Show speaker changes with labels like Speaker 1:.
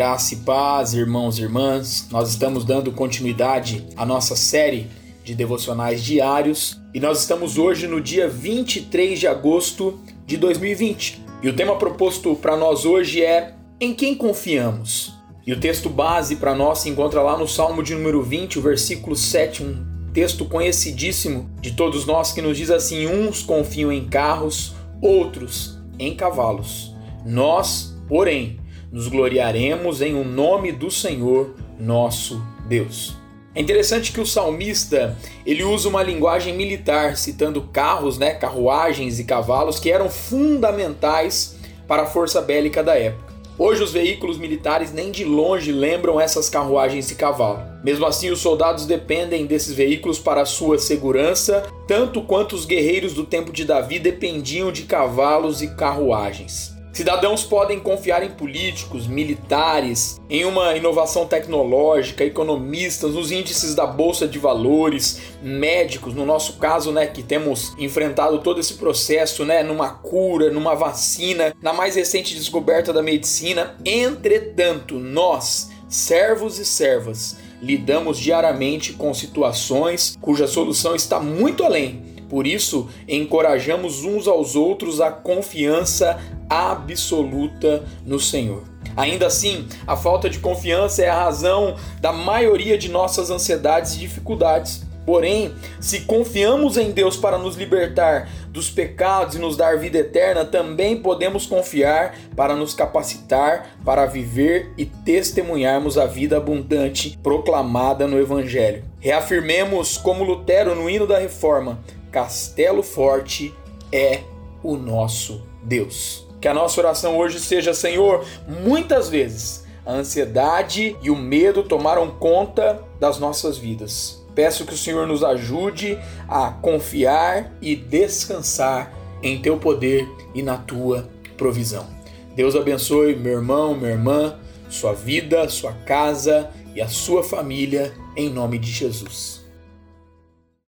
Speaker 1: Graça e paz, irmãos e irmãs. Nós estamos dando continuidade à nossa série de devocionais diários e nós estamos hoje no dia 23 de agosto de 2020. E o tema proposto para nós hoje é Em quem confiamos? E o texto base para nós se encontra lá no Salmo de número 20, o versículo 7, um texto conhecidíssimo de todos nós que nos diz assim: Uns confiam em carros, outros em cavalos. Nós, porém, nos gloriaremos em o nome do Senhor nosso Deus. É interessante que o salmista ele usa uma linguagem militar, citando carros, né, carruagens e cavalos que eram fundamentais para a força bélica da época. Hoje os veículos militares nem de longe lembram essas carruagens e cavalo. Mesmo assim, os soldados dependem desses veículos para sua segurança, tanto quanto os guerreiros do tempo de Davi dependiam de cavalos e carruagens. Cidadãos podem confiar em políticos, militares, em uma inovação tecnológica, economistas, nos índices da bolsa de valores, médicos, no nosso caso, né, que temos enfrentado todo esse processo, né, numa cura, numa vacina, na mais recente descoberta da medicina. Entretanto, nós, servos e servas, lidamos diariamente com situações cuja solução está muito além por isso, encorajamos uns aos outros a confiança absoluta no Senhor. Ainda assim, a falta de confiança é a razão da maioria de nossas ansiedades e dificuldades. Porém, se confiamos em Deus para nos libertar dos pecados e nos dar vida eterna, também podemos confiar para nos capacitar para viver e testemunharmos a vida abundante proclamada no Evangelho. Reafirmemos, como Lutero no hino da Reforma, Castelo Forte é o nosso Deus. Que a nossa oração hoje seja, Senhor, muitas vezes a ansiedade e o medo tomaram conta das nossas vidas. Peço que o Senhor nos ajude a confiar e descansar em teu poder e na tua provisão. Deus abençoe meu irmão, minha irmã, sua vida, sua casa e a sua família, em nome de Jesus.